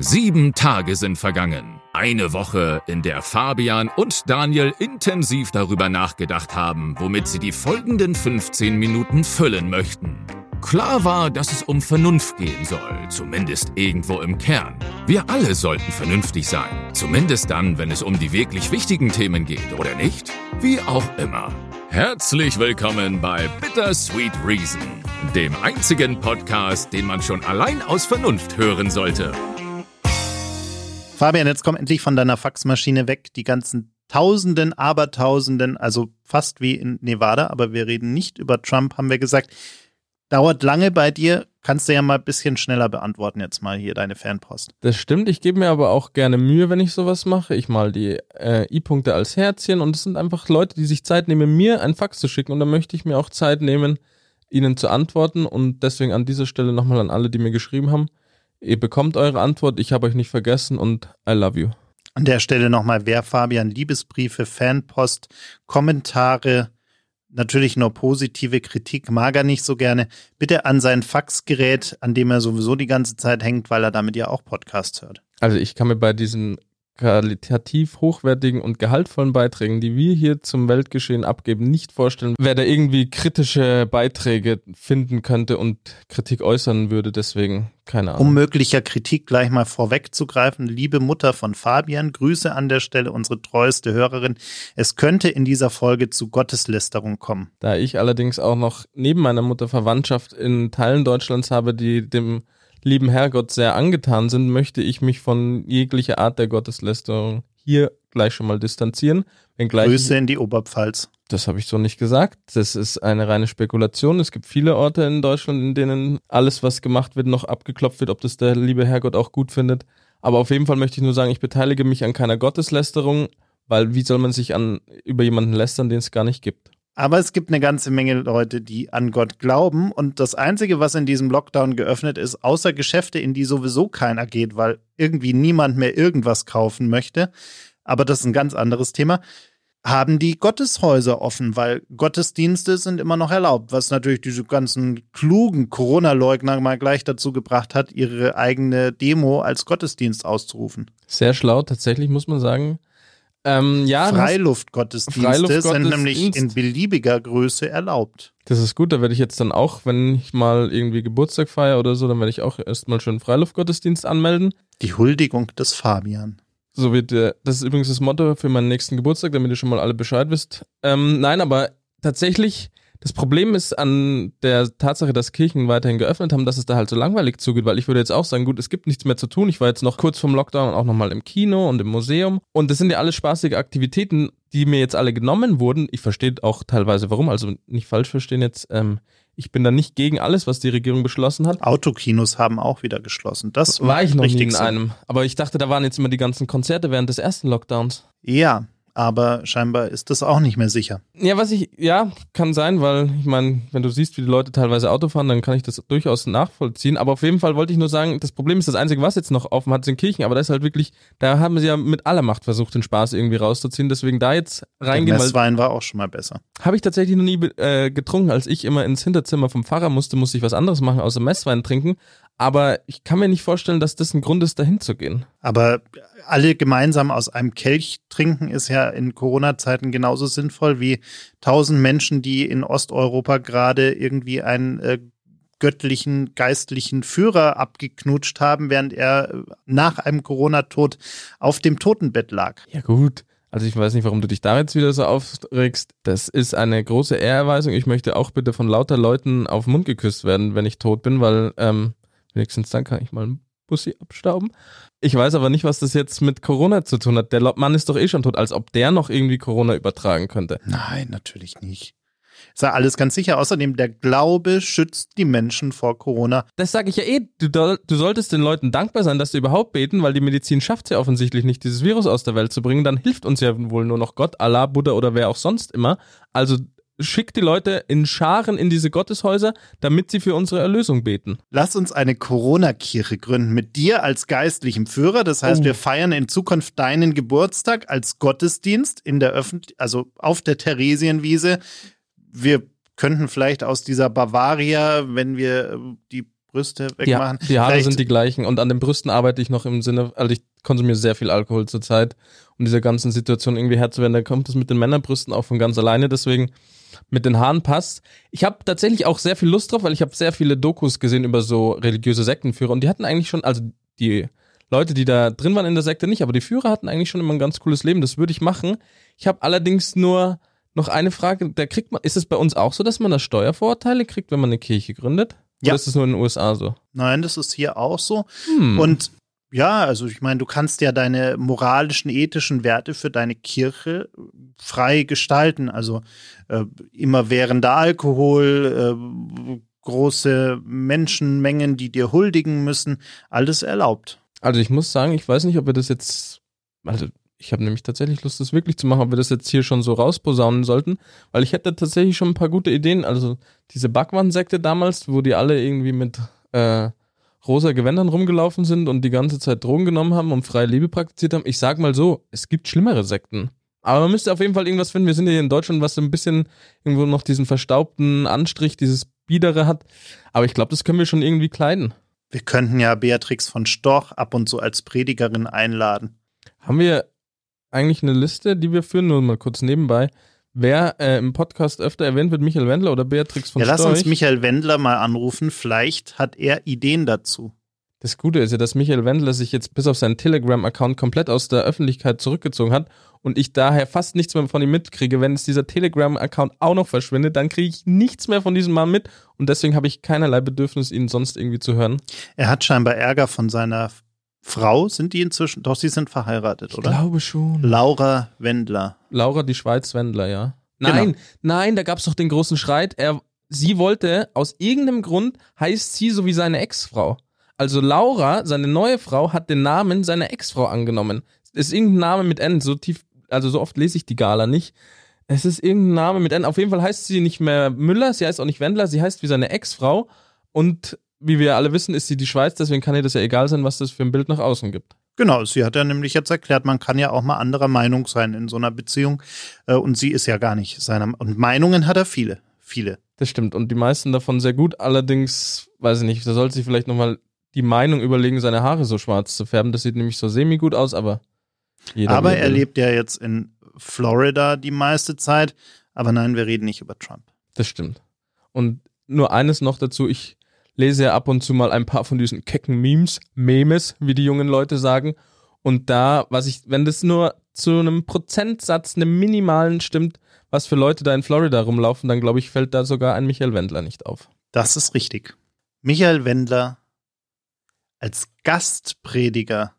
Sieben Tage sind vergangen. Eine Woche, in der Fabian und Daniel intensiv darüber nachgedacht haben, womit sie die folgenden 15 Minuten füllen möchten. Klar war, dass es um Vernunft gehen soll, zumindest irgendwo im Kern. Wir alle sollten vernünftig sein, zumindest dann, wenn es um die wirklich wichtigen Themen geht, oder nicht? Wie auch immer. Herzlich willkommen bei Bittersweet Reason, dem einzigen Podcast, den man schon allein aus Vernunft hören sollte. Fabian, jetzt komm endlich von deiner Faxmaschine weg. Die ganzen Tausenden, Abertausenden, also fast wie in Nevada, aber wir reden nicht über Trump, haben wir gesagt. Dauert lange bei dir. Kannst du ja mal ein bisschen schneller beantworten jetzt mal hier deine Fanpost. Das stimmt. Ich gebe mir aber auch gerne Mühe, wenn ich sowas mache. Ich mal die äh, I-Punkte als Herzchen und es sind einfach Leute, die sich Zeit nehmen, mir ein Fax zu schicken und da möchte ich mir auch Zeit nehmen, ihnen zu antworten und deswegen an dieser Stelle nochmal an alle, die mir geschrieben haben. Ihr bekommt eure Antwort, ich habe euch nicht vergessen und I love you. An der Stelle nochmal, wer Fabian Liebesbriefe, Fanpost, Kommentare, natürlich nur positive Kritik, mag er nicht so gerne, bitte an sein Faxgerät, an dem er sowieso die ganze Zeit hängt, weil er damit ja auch Podcasts hört. Also ich kann mir bei diesen qualitativ hochwertigen und gehaltvollen Beiträgen, die wir hier zum Weltgeschehen abgeben, nicht vorstellen, wer da irgendwie kritische Beiträge finden könnte und Kritik äußern würde. Deswegen keine Ahnung. Um möglicher Kritik gleich mal vorwegzugreifen, liebe Mutter von Fabian, Grüße an der Stelle, unsere treueste Hörerin. Es könnte in dieser Folge zu Gotteslästerung kommen. Da ich allerdings auch noch neben meiner Mutter Verwandtschaft in Teilen Deutschlands habe, die dem lieben Herrgott sehr angetan sind, möchte ich mich von jeglicher Art der Gotteslästerung hier gleich schon mal distanzieren. Wenngleich Grüße in die Oberpfalz. Das habe ich so nicht gesagt. Das ist eine reine Spekulation. Es gibt viele Orte in Deutschland, in denen alles, was gemacht wird, noch abgeklopft wird, ob das der liebe Herrgott auch gut findet. Aber auf jeden Fall möchte ich nur sagen, ich beteilige mich an keiner Gotteslästerung, weil wie soll man sich an über jemanden lästern, den es gar nicht gibt? Aber es gibt eine ganze Menge Leute, die an Gott glauben. Und das Einzige, was in diesem Lockdown geöffnet ist, außer Geschäfte, in die sowieso keiner geht, weil irgendwie niemand mehr irgendwas kaufen möchte, aber das ist ein ganz anderes Thema, haben die Gotteshäuser offen, weil Gottesdienste sind immer noch erlaubt, was natürlich diese ganzen klugen Corona-Leugner mal gleich dazu gebracht hat, ihre eigene Demo als Gottesdienst auszurufen. Sehr schlau, tatsächlich muss man sagen. Ähm, ja, Freiluftgottesdienste Freiluftgottesdienst. sind nämlich in beliebiger Größe erlaubt. Das ist gut, da werde ich jetzt dann auch, wenn ich mal irgendwie Geburtstag feiere oder so, dann werde ich auch erstmal schon Freiluftgottesdienst anmelden. Die Huldigung des Fabian. So wird der, das ist übrigens das Motto für meinen nächsten Geburtstag, damit ihr schon mal alle Bescheid wisst. Ähm, nein, aber tatsächlich das Problem ist an der Tatsache, dass Kirchen weiterhin geöffnet haben, dass es da halt so langweilig zugeht, weil ich würde jetzt auch sagen, gut, es gibt nichts mehr zu tun. Ich war jetzt noch kurz vorm Lockdown auch nochmal im Kino und im Museum und das sind ja alles spaßige Aktivitäten, die mir jetzt alle genommen wurden. Ich verstehe auch teilweise warum, also nicht falsch verstehen jetzt. Ähm, ich bin da nicht gegen alles, was die Regierung beschlossen hat. Autokinos haben auch wieder geschlossen. Das war ich noch nie in einem. Aber ich dachte, da waren jetzt immer die ganzen Konzerte während des ersten Lockdowns. Ja, aber scheinbar ist das auch nicht mehr sicher. Ja, was ich, ja, kann sein, weil ich meine, wenn du siehst, wie die Leute teilweise Auto fahren, dann kann ich das durchaus nachvollziehen. Aber auf jeden Fall wollte ich nur sagen, das Problem ist, das Einzige, was jetzt noch offen hat, sind Kirchen, aber da ist halt wirklich, da haben sie ja mit aller Macht versucht, den Spaß irgendwie rauszuziehen. Deswegen da jetzt reingehen. Der Messwein war auch schon mal besser. Habe ich tatsächlich noch nie äh, getrunken. Als ich immer ins Hinterzimmer vom Pfarrer musste, musste ich was anderes machen, außer Messwein trinken. Aber ich kann mir nicht vorstellen, dass das ein Grund ist, dahin zu gehen. Aber alle gemeinsam aus einem Kelch trinken ist ja in Corona-Zeiten genauso sinnvoll wie tausend Menschen, die in Osteuropa gerade irgendwie einen äh, göttlichen, geistlichen Führer abgeknutscht haben, während er äh, nach einem Corona-Tod auf dem Totenbett lag. Ja gut. Also ich weiß nicht, warum du dich da jetzt wieder so aufregst. Das ist eine große Ehrerweisung. Ich möchte auch bitte von lauter Leuten auf den Mund geküsst werden, wenn ich tot bin, weil ähm, wenigstens dann kann ich mal einen Bussi abstauben. Ich weiß aber nicht, was das jetzt mit Corona zu tun hat. Der Mann ist doch eh schon tot, als ob der noch irgendwie Corona übertragen könnte. Nein, natürlich nicht. Ist ja alles ganz sicher. Außerdem, der Glaube schützt die Menschen vor Corona. Das sage ich ja eh. Du, du, solltest den Leuten dankbar sein, dass sie überhaupt beten, weil die Medizin schafft es ja offensichtlich nicht, dieses Virus aus der Welt zu bringen. Dann hilft uns ja wohl nur noch Gott, Allah, Buddha oder wer auch sonst immer. Also schickt die Leute in Scharen in diese Gotteshäuser, damit sie für unsere Erlösung beten. Lass uns eine Corona-Kirche gründen mit dir als geistlichem Führer. Das heißt, oh. wir feiern in Zukunft deinen Geburtstag als Gottesdienst in der Öffentlich also auf der Theresienwiese. Wir könnten vielleicht aus dieser Bavaria, wenn wir die Brüste wegmachen. die Haare Vielleicht- sind die gleichen und an den Brüsten arbeite ich noch im Sinne, also ich konsumiere sehr viel Alkohol zurzeit, um dieser ganzen Situation irgendwie Herr zu werden. Da kommt es mit den Männerbrüsten auch von ganz alleine, deswegen mit den Haaren passt. Ich habe tatsächlich auch sehr viel Lust drauf, weil ich habe sehr viele Dokus gesehen über so religiöse Sektenführer und die hatten eigentlich schon, also die Leute, die da drin waren in der Sekte nicht, aber die Führer hatten eigentlich schon immer ein ganz cooles Leben. Das würde ich machen. Ich habe allerdings nur noch eine Frage. Da kriegt man, ist es bei uns auch so, dass man da Steuervorteile kriegt, wenn man eine Kirche gründet? Ja. Oder ist es nur in den USA so? Nein, das ist hier auch so. Hm. Und ja, also ich meine, du kannst ja deine moralischen, ethischen Werte für deine Kirche frei gestalten. Also äh, immerwährender Alkohol, äh, große Menschenmengen, die dir huldigen müssen, alles erlaubt. Also ich muss sagen, ich weiß nicht, ob wir das jetzt, also ich habe nämlich tatsächlich Lust, das wirklich zu machen, ob wir das jetzt hier schon so rausposaunen sollten, weil ich hätte tatsächlich schon ein paar gute Ideen. Also diese Backwand-Sekte damals, wo die alle irgendwie mit äh, rosa Gewändern rumgelaufen sind und die ganze Zeit Drogen genommen haben und freie Liebe praktiziert haben. Ich sag mal so, es gibt schlimmere Sekten. Aber man müsste auf jeden Fall irgendwas finden. Wir sind ja hier in Deutschland, was so ein bisschen irgendwo noch diesen verstaubten Anstrich, dieses Biedere hat. Aber ich glaube, das können wir schon irgendwie kleiden. Wir könnten ja Beatrix von Storch ab und zu als Predigerin einladen. Haben wir eigentlich eine Liste, die wir führen, nur mal kurz nebenbei, wer äh, im Podcast öfter erwähnt wird, Michael Wendler oder Beatrix von Ja, lass Storch? uns Michael Wendler mal anrufen. Vielleicht hat er Ideen dazu. Das Gute ist ja, dass Michael Wendler sich jetzt bis auf seinen Telegram-Account komplett aus der Öffentlichkeit zurückgezogen hat und ich daher fast nichts mehr von ihm mitkriege. Wenn jetzt dieser Telegram-Account auch noch verschwindet, dann kriege ich nichts mehr von diesem Mann mit und deswegen habe ich keinerlei Bedürfnis, ihn sonst irgendwie zu hören. Er hat scheinbar Ärger von seiner Frau. Sind die inzwischen? Doch, sie sind verheiratet, Ich oder? glaube schon. Laura Wendler. Laura, die Schweiz-Wendler, ja. Genau. Nein, nein, da gab es doch den großen Streit. Er, sie wollte, aus irgendeinem Grund heißt sie so wie seine Ex-Frau. Also Laura, seine neue Frau, hat den Namen seiner Ex-Frau angenommen. Es ist irgendein Name mit N, so tief, also so oft lese ich die Gala nicht. Es ist irgendein Name mit N. Auf jeden Fall heißt sie nicht mehr Müller, sie heißt auch nicht Wendler, sie heißt wie seine Ex-Frau. Und wie wir alle wissen, ist sie die Schweiz, deswegen kann ihr das ja egal sein, was das für ein Bild nach außen gibt. Genau, sie hat ja nämlich jetzt erklärt, man kann ja auch mal anderer Meinung sein in so einer Beziehung. Äh, Und sie ist ja gar nicht seiner. Und Meinungen hat er viele. Viele. Das stimmt. Und die meisten davon sehr gut. Allerdings, weiß ich nicht, da sollte sich vielleicht nochmal die Meinung überlegen, seine Haare so schwarz zu färben. Das sieht nämlich so semi-gut aus, aber Aber er lebt ja jetzt in Florida die meiste Zeit. Aber nein, wir reden nicht über Trump. Das stimmt. Und nur eines noch dazu, ich lese ja ab und zu mal ein paar von diesen kecken Memes, Memes, wie die jungen Leute sagen. Und da, was ich, wenn das nur zu einem Prozentsatz, einem minimalen stimmt, was für Leute da in Florida rumlaufen, dann glaube ich, fällt da sogar ein Michael Wendler nicht auf. Das ist richtig. Michael Wendler als Gastprediger.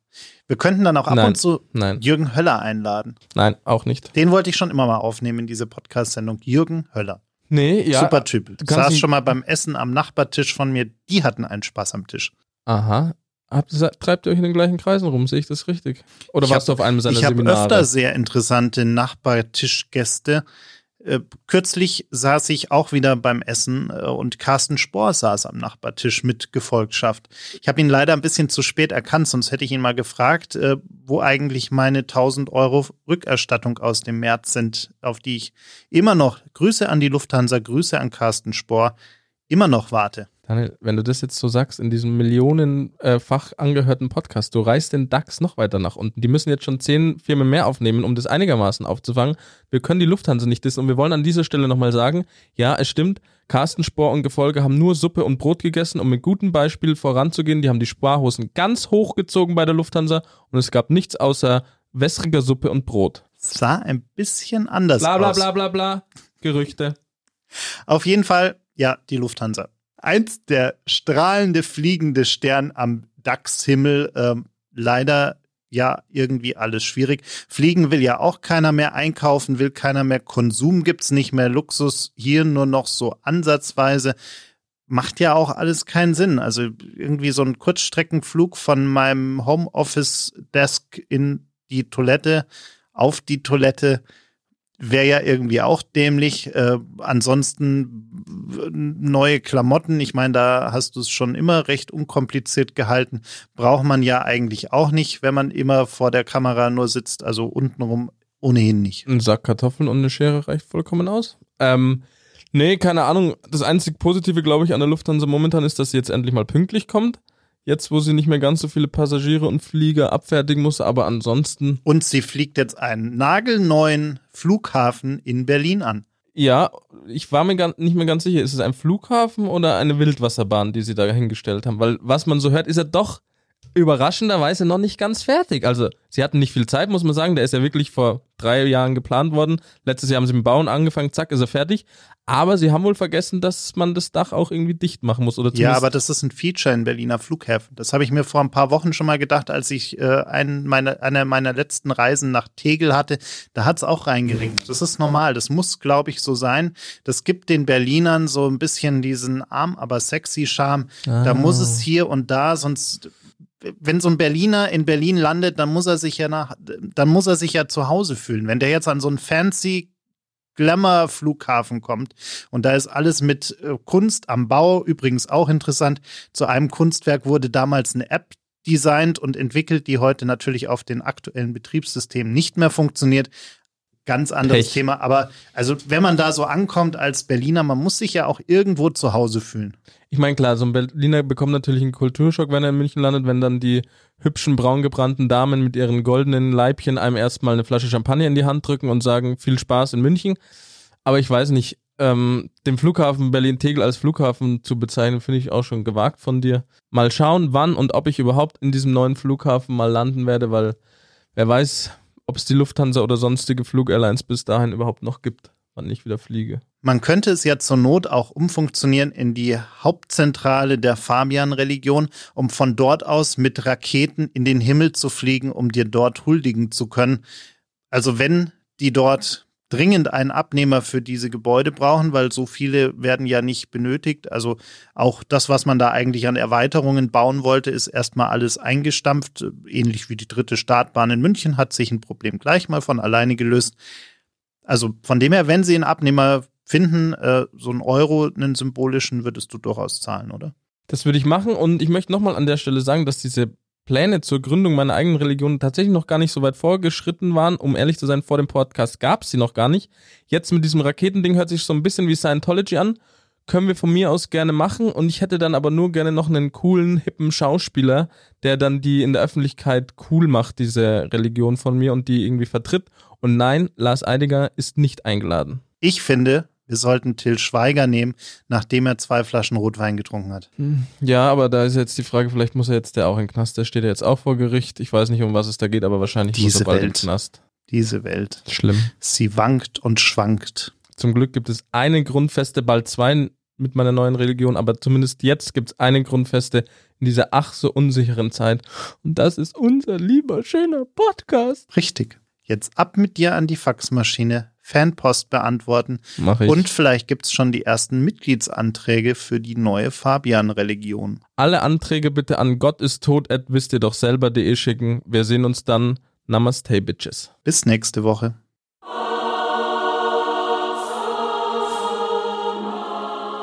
Wir könnten dann auch ab Nein. und zu Nein, Jürgen Höller einladen. nein, auch nicht. Den wollte ich schon immer mal aufnehmen in diese Podcast-Sendung. Jürgen Höller. Nee, ja. Super Typ. du Saß schon mal beim Essen am Nachbartisch von mir. Die hatten einen Spaß am Tisch. Aha. Habt, treibt ihr euch in den gleichen Kreisen rum? Sehe ich das richtig? Oder Ich warst du auf einem seiner Ich habe Seminare? öfter sehr interessante Nachbartischgäste. Äh, kürzlich saß ich auch wieder beim Essen äh, und Carsten Spohr saß am Nachbartisch mit Gefolgschaft. Ich habe ihn leider ein bisschen zu spät erkannt, sonst hätte ich ihn mal gefragt, äh, wo eigentlich meine 1000 Euro Rückerstattung aus dem März sind, auf die ich immer noch, Grüße an die Lufthansa, Grüße an Carsten Spohr, immer noch warte. Daniel, wenn du das jetzt so sagst, in diesem millionenfach angehörten Podcast, du reißt den DAX noch weiter nach unten. Die müssen jetzt schon zehn Firmen mehr aufnehmen, um das einigermaßen aufzufangen. Wir können die Lufthansa nicht dissen und wir wollen an dieser Stelle nochmal sagen, ja, es stimmt, Carsten Spohr und Gefolge haben nur Suppe und Brot gegessen, um mit gutem Beispiel voranzugehen. Die haben die Sparhosen ganz hochgezogen bei der Lufthansa und es gab nichts außer wässriger Suppe und Brot. Sah ein bisschen anders Bla bla aus. bla bla bla. Gerüchte. Auf jeden Fall, ja, die Lufthansa. Eins der strahlende, fliegende Stern am DAX-Himmel. Ähm, leider ja irgendwie alles schwierig. Fliegen will ja auch keiner mehr, einkaufen will keiner mehr, Konsum gibt's nicht mehr, Luxus hier nur noch so ansatzweise. Macht ja auch alles keinen Sinn. Also irgendwie so ein Kurzstreckenflug von meinem Homeoffice-Desk in die Toilette, auf die Toilette, wäre ja irgendwie auch dämlich. Äh, ansonsten w- neue Klamotten, ich meine, da hast du es schon immer recht unkompliziert gehalten. Braucht man ja eigentlich auch nicht, wenn man immer vor der Kamera nur sitzt, also untenrum ohnehin nicht. Ein Sack Kartoffeln und eine Schere reicht vollkommen aus. Ähm, Nee, keine Ahnung. Das einzig Positive, glaube ich, an der Lufthansa momentan ist, dass sie jetzt endlich mal pünktlich kommt. Jetzt, wo sie nicht mehr ganz so viele Passagiere und Flieger abfertigen muss, aber ansonsten. Und sie fliegt jetzt einen nagelneuen Flughafen in Berlin an. Ja, ich war mir gar nicht mehr ganz sicher, ist es ein Flughafen oder eine Wildwasserbahn, die sie da hingestellt haben? Weil was man so hört, ist er doch überraschenderweise noch nicht ganz fertig. Also sie hatten nicht viel Zeit, muss man sagen. Der ist ja wirklich vor drei Jahren geplant worden. Letztes Jahr haben sie mit dem Bauen angefangen, zack, ist er fertig. Aber sie haben wohl vergessen, dass man das Dach auch irgendwie dicht machen muss. Oder ja, aber das ist ein Feature in Berliner Flughäfen. Das habe ich mir vor ein paar Wochen schon mal gedacht, als ich äh, einen meiner, eine meiner letzten Reisen nach Tegel hatte. Da hat es auch reingeregnet. Das ist normal. Das muss, glaube ich, so sein. Das gibt den Berlinern so ein bisschen diesen arm, aber sexy Charme. Ah. Da muss es hier und da, sonst wenn so ein Berliner in Berlin landet, dann muss er sich ja nach, dann muss er sich ja zu Hause fühlen. Wenn der jetzt an so einen fancy Glamour-Flughafen kommt und da ist alles mit äh, Kunst am Bau, übrigens auch interessant. Zu einem Kunstwerk wurde damals eine App designt und entwickelt, die heute natürlich auf den aktuellen Betriebssystemen nicht mehr funktioniert. Ganz anderes Pech. Thema. Aber also, wenn man da so ankommt als Berliner, man muss sich ja auch irgendwo zu Hause fühlen. Ich meine, klar, so ein Berliner bekommt natürlich einen Kulturschock, wenn er in München landet, wenn dann die hübschen braungebrannten Damen mit ihren goldenen Leibchen einem erstmal eine Flasche Champagner in die Hand drücken und sagen, viel Spaß in München. Aber ich weiß nicht, ähm, den Flughafen Berlin-Tegel als Flughafen zu bezeichnen, finde ich auch schon gewagt von dir. Mal schauen, wann und ob ich überhaupt in diesem neuen Flughafen mal landen werde, weil wer weiß, ob es die Lufthansa oder sonstige Flugairlines bis dahin überhaupt noch gibt, wann ich wieder fliege. Man könnte es ja zur Not auch umfunktionieren in die Hauptzentrale der Fabian-Religion, um von dort aus mit Raketen in den Himmel zu fliegen, um dir dort huldigen zu können. Also wenn die dort dringend einen Abnehmer für diese Gebäude brauchen, weil so viele werden ja nicht benötigt. Also auch das, was man da eigentlich an Erweiterungen bauen wollte, ist erstmal alles eingestampft. Ähnlich wie die dritte Startbahn in München hat sich ein Problem gleich mal von alleine gelöst. Also von dem her, wenn Sie einen Abnehmer finden, äh, so einen Euro, einen symbolischen, würdest du durchaus zahlen, oder? Das würde ich machen und ich möchte nochmal an der Stelle sagen, dass diese Pläne zur Gründung meiner eigenen Religion tatsächlich noch gar nicht so weit vorgeschritten waren. Um ehrlich zu sein, vor dem Podcast gab es sie noch gar nicht. Jetzt mit diesem Raketending hört sich so ein bisschen wie Scientology an. Können wir von mir aus gerne machen und ich hätte dann aber nur gerne noch einen coolen, hippen Schauspieler, der dann die in der Öffentlichkeit cool macht, diese Religion von mir und die irgendwie vertritt. Und nein, Lars Eidiger ist nicht eingeladen. Ich finde, wir sollten Till Schweiger nehmen, nachdem er zwei Flaschen Rotwein getrunken hat. Hm. Ja, aber da ist jetzt die Frage, vielleicht muss er jetzt der auch in den Knast, der steht ja jetzt auch vor Gericht. Ich weiß nicht, um was es da geht, aber wahrscheinlich Diese muss er bald Welt. in den Knast. Diese Welt. Schlimm. Sie wankt und schwankt. Zum Glück gibt es eine Grundfeste, bald zwei mit meiner neuen Religion, aber zumindest jetzt gibt es eine Grundfeste in dieser ach so unsicheren Zeit. Und das ist unser lieber, schöner Podcast. Richtig. Jetzt ab mit dir an die Faxmaschine Fanpost beantworten. Mach ich. Und vielleicht gibt es schon die ersten Mitgliedsanträge für die neue Fabian-Religion. Alle Anträge bitte an Gott ist tot at wisst ihr doch selber.de schicken. Wir sehen uns dann. Namaste, Bitches. Bis nächste Woche.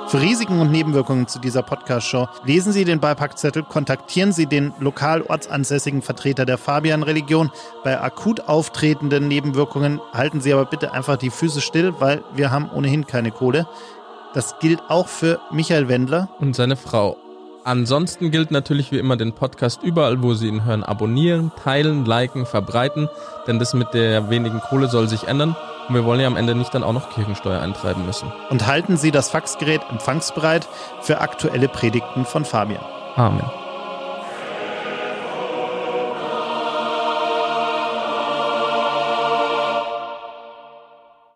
Für Risiken und Nebenwirkungen zu dieser Podcast-Show lesen Sie den Beipackzettel, kontaktieren Sie den lokal ortsansässigen Vertreter der Fabian-Religion. Bei akut auftretenden Nebenwirkungen halten Sie aber bitte einfach die Füße still, weil wir haben ohnehin keine Kohle. Das gilt auch für Michael Wendler. Und seine Frau. Ansonsten gilt natürlich wie immer den Podcast überall, wo Sie ihn hören, abonnieren, teilen, liken, verbreiten, denn das mit der wenigen Kohle soll sich ändern. Und wir wollen ja am Ende nicht dann auch noch Kirchensteuer eintreiben müssen. Und halten Sie das Faxgerät empfangsbereit für aktuelle Predigten von Fabian. Amen.